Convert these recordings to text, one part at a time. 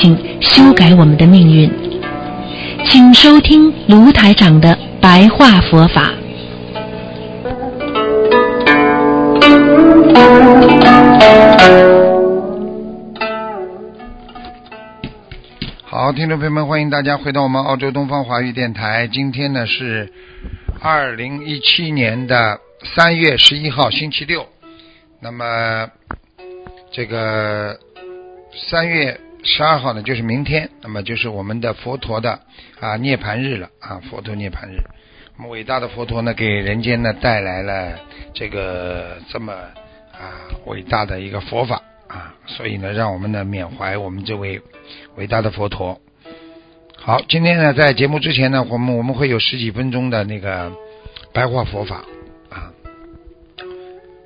请修改我们的命运，请收听卢台长的白话佛法。好，听众朋友们，欢迎大家回到我们澳洲东方华语电台。今天呢是二零一七年的三月十一号，星期六。那么这个三月十二号呢，就是明天，那么就是我们的佛陀的啊涅盘日了啊，佛陀涅盘日。那么伟大的佛陀呢，给人间呢带来了这个这么啊伟大的一个佛法啊，所以呢，让我们呢缅怀我们这位伟大的佛陀。好，今天呢，在节目之前呢，我们我们会有十几分钟的那个白话佛法啊。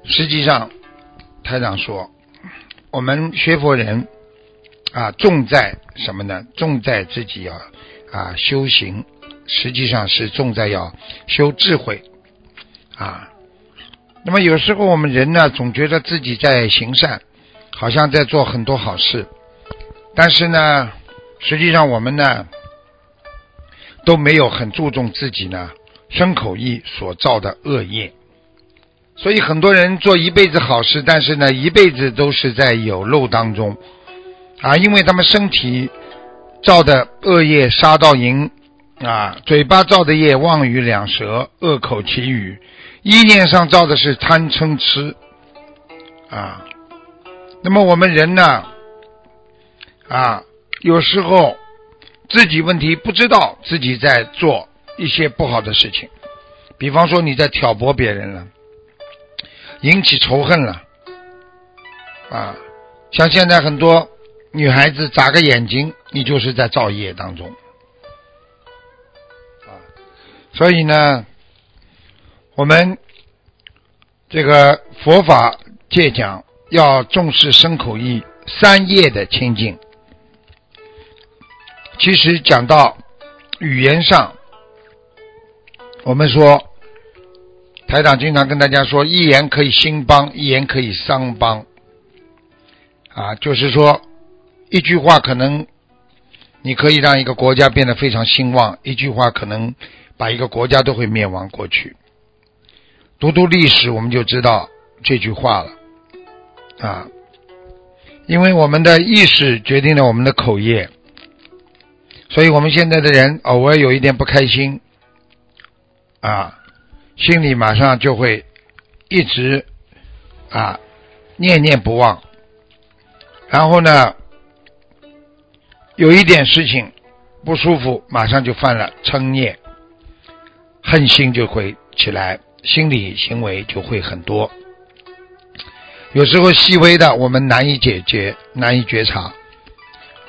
实际上，台长说，我们学佛人啊，重在什么呢？重在自己要啊修行，实际上是重在要修智慧啊。那么有时候我们人呢，总觉得自己在行善，好像在做很多好事，但是呢，实际上我们呢都没有很注重自己呢身口意所造的恶业。所以很多人做一辈子好事，但是呢，一辈子都是在有漏当中啊，因为他们身体造的恶业杀盗淫啊，嘴巴造的业妄语两舌恶口绮语，意念上造的是贪嗔痴啊。那么我们人呢啊，有时候自己问题不知道自己在做一些不好的事情，比方说你在挑拨别人了。引起仇恨了，啊，像现在很多女孩子眨个眼睛，你就是在造业当中，啊，所以呢，我们这个佛法界讲要重视身口意三业的清净。其实讲到语言上，我们说。台长经常跟大家说：“一言可以兴邦，一言可以伤邦。”啊，就是说，一句话可能你可以让一个国家变得非常兴旺，一句话可能把一个国家都会灭亡过去。读读历史，我们就知道这句话了。啊，因为我们的意识决定了我们的口业，所以我们现在的人偶尔有一点不开心，啊。心里马上就会一直啊念念不忘，然后呢，有一点事情不舒服，马上就犯了嗔念，恨心就会起来，心理行为就会很多。有时候细微的我们难以解决，难以觉察，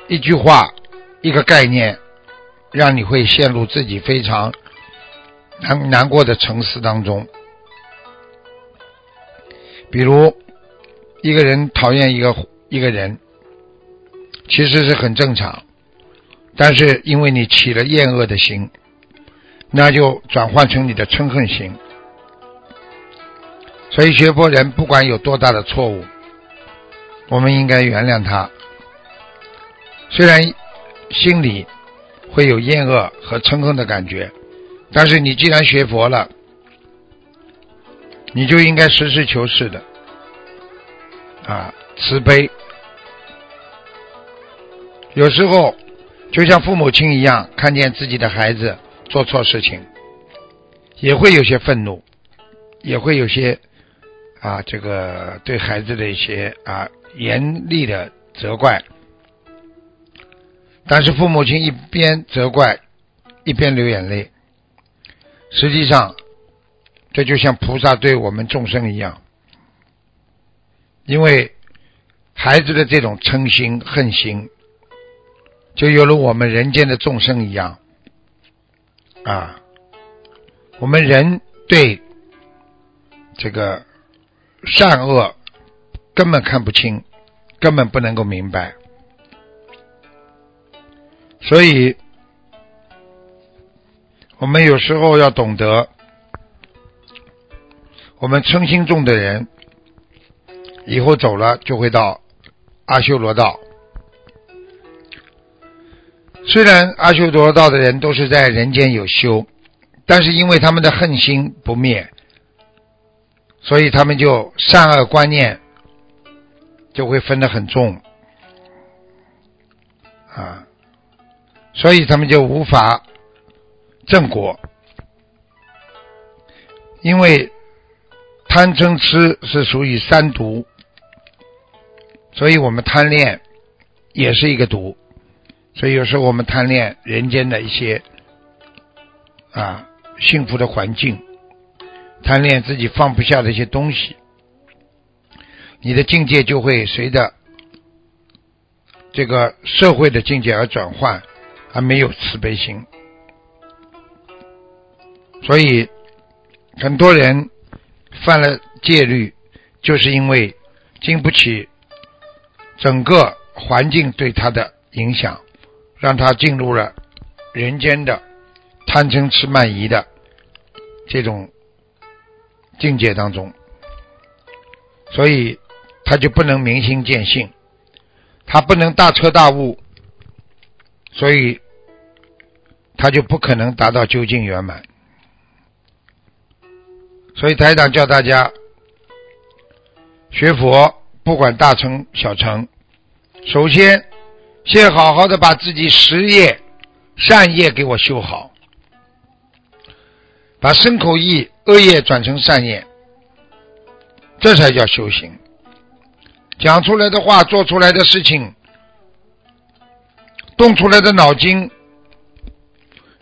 一句话，一个概念，让你会陷入自己非常。难难过的沉思当中，比如一个人讨厌一个一个人，其实是很正常，但是因为你起了厌恶的心，那就转换成你的嗔恨心。所以学佛人不管有多大的错误，我们应该原谅他。虽然心里会有厌恶和嗔恨的感觉。但是你既然学佛了，你就应该实事求是的啊，慈悲。有时候就像父母亲一样，看见自己的孩子做错事情，也会有些愤怒，也会有些啊，这个对孩子的一些啊严厉的责怪。但是父母亲一边责怪，一边流眼泪。实际上，这就像菩萨对我们众生一样，因为孩子的这种嗔心、恨心，就有了我们人间的众生一样啊。我们人对这个善恶根本看不清，根本不能够明白，所以。我们有时候要懂得，我们嗔心重的人，以后走了就会到阿修罗道。虽然阿修罗道的人都是在人间有修，但是因为他们的恨心不灭，所以他们就善恶观念就会分得很重啊，所以他们就无法正果，因为贪嗔痴是属于三毒，所以我们贪恋也是一个毒。所以有时候我们贪恋人间的一些啊幸福的环境，贪恋自己放不下的一些东西，你的境界就会随着这个社会的境界而转换，而没有慈悲心。所以很多人犯了戒律，就是因为经不起整个环境对他的影响。让他进入了人间的贪嗔痴慢疑的这种境界当中，所以他就不能明心见性，他不能大彻大悟，所以他就不可能达到究竟圆满。所以台长教大家学佛，不管大成小成，首先。先好好的把自己实业、善业给我修好，把身口意恶业转成善业，这才叫修行。讲出来的话、做出来的事情、动出来的脑筋，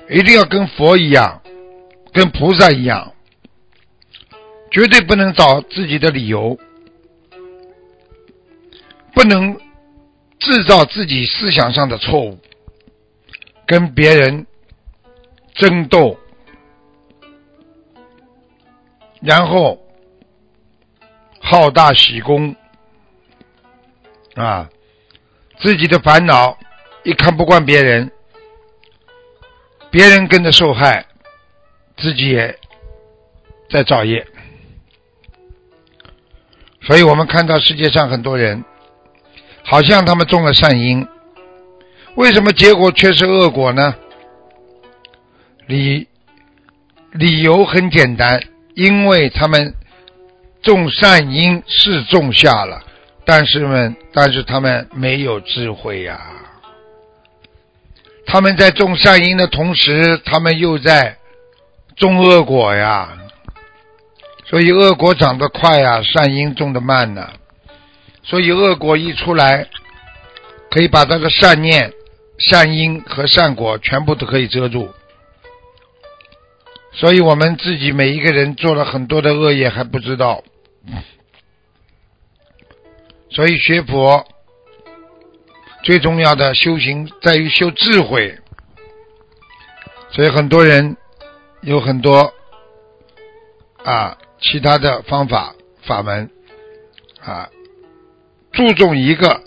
一定要跟佛一样，跟菩萨一样，绝对不能找自己的理由，不能。制造自己思想上的错误，跟别人争斗，然后好大喜功啊！自己的烦恼一看不惯别人，别人跟着受害，自己也在造业。所以我们看到世界上很多人。好像他们种了善因，为什么结果却是恶果呢？理理由很简单，因为他们种善因是种下了，但是们但是他们没有智慧呀。他们在种善因的同时，他们又在种恶果呀。所以恶果长得快呀，善因种得慢呢。所以恶果一出来，可以把这个善念、善因和善果全部都可以遮住。所以我们自己每一个人做了很多的恶业还不知道。所以学佛最重要的修行在于修智慧。所以很多人有很多啊其他的方法法门啊。注重一个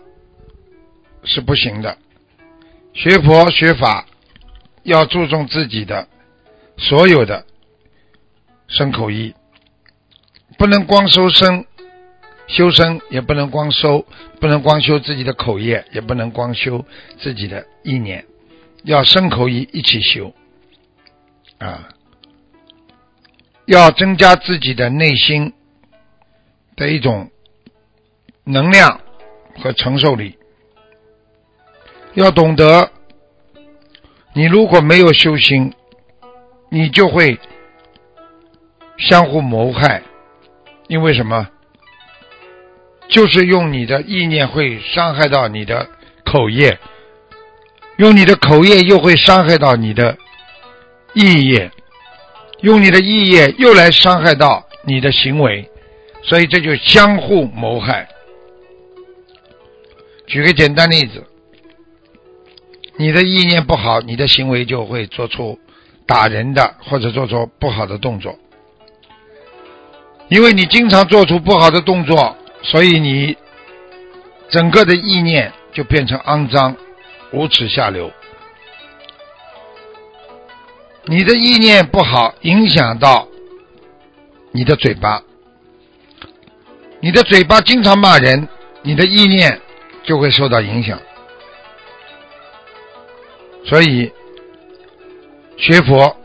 是不行的，学佛学法要注重自己的所有的身口意，不能光修身，修身也不能光修，不能光修自己的口业，也不能光修自己的意念，要身口意一起修。啊，要增加自己的内心的一种。能量和承受力，要懂得。你如果没有修心，你就会相互谋害。因为什么？就是用你的意念会伤害到你的口业，用你的口业又会伤害到你的意业，用你的意业又来伤害到你的行为，所以这就相互谋害。举个简单例子，你的意念不好，你的行为就会做出打人的或者做出不好的动作。因为你经常做出不好的动作，所以你整个的意念就变成肮脏、无耻、下流。你的意念不好，影响到你的嘴巴，你的嘴巴经常骂人，你的意念。就会受到影响，所以学佛，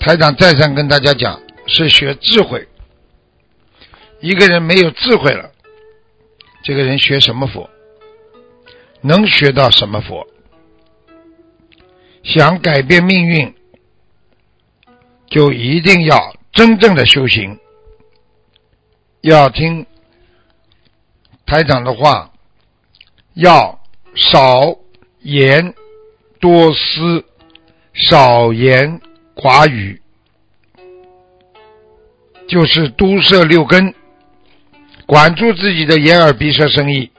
台长再三跟大家讲，是学智慧。一个人没有智慧了，这个人学什么佛？能学到什么佛？想改变命运，就一定要真正的修行，要听台长的话，要少言多思，少言寡语，就是都摄六根，管住自己的眼耳鼻舌身意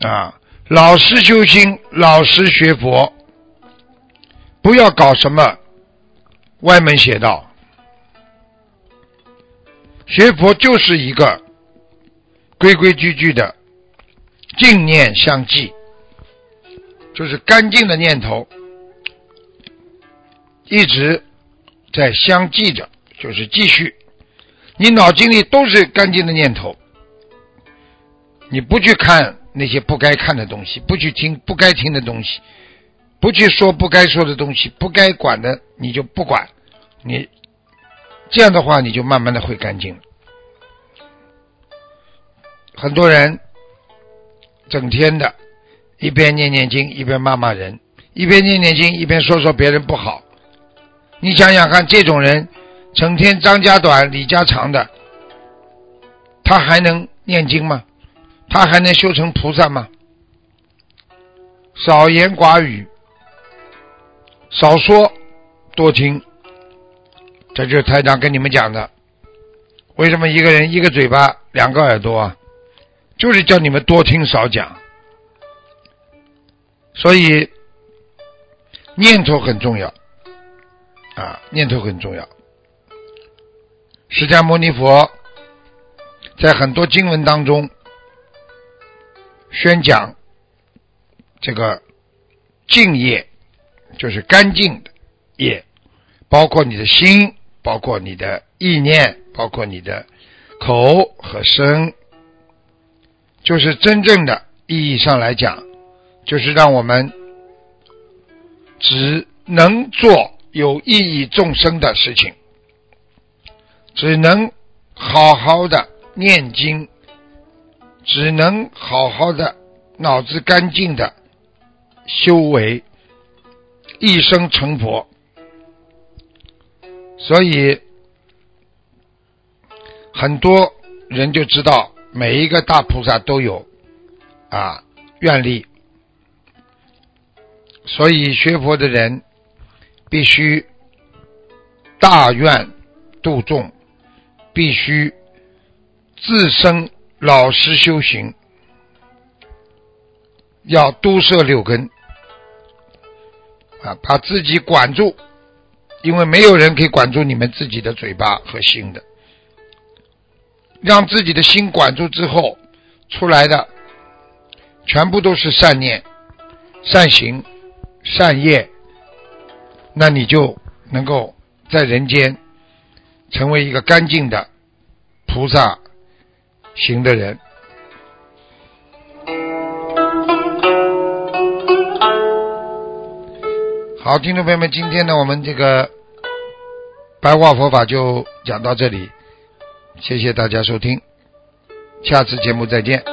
啊。老实修心，老实学佛，不要搞什么歪门邪道。学佛就是一个规规矩矩的净念相继，就是干净的念头一直在相继着，就是继续。你脑筋里都是干净的念头，你不去看。那些不该看的东西，不去听不该听的东西，不去说不该说的东西，不该管的你就不管，你这样的话你就慢慢的会干净。很多人整天的一边念念经一边骂骂人，一边念念经一边说说别人不好，你想想看，这种人整天张家短李家长的，他还能念经吗？他还能修成菩萨吗？少言寡语，少说多听，这就是台长跟你们讲的。为什么一个人一个嘴巴两个耳朵啊？就是叫你们多听少讲。所以念头很重要啊，念头很重要。释迦牟尼佛在很多经文当中。宣讲这个净业，就是干净的业，包括你的心，包括你的意念，包括你的口和身，就是真正的意义上来讲，就是让我们只能做有意义众生的事情，只能好好的念经。只能好好的脑子干净的修为，一生成佛。所以很多人就知道，每一个大菩萨都有啊愿力。所以学佛的人必须大愿度众，必须自身。老实修行，要都摄六根啊，把自己管住，因为没有人可以管住你们自己的嘴巴和心的。让自己的心管住之后，出来的全部都是善念、善行、善业，那你就能够在人间成为一个干净的菩萨。行的人，好，听众朋友们，今天呢，我们这个白话佛法就讲到这里，谢谢大家收听，下次节目再见。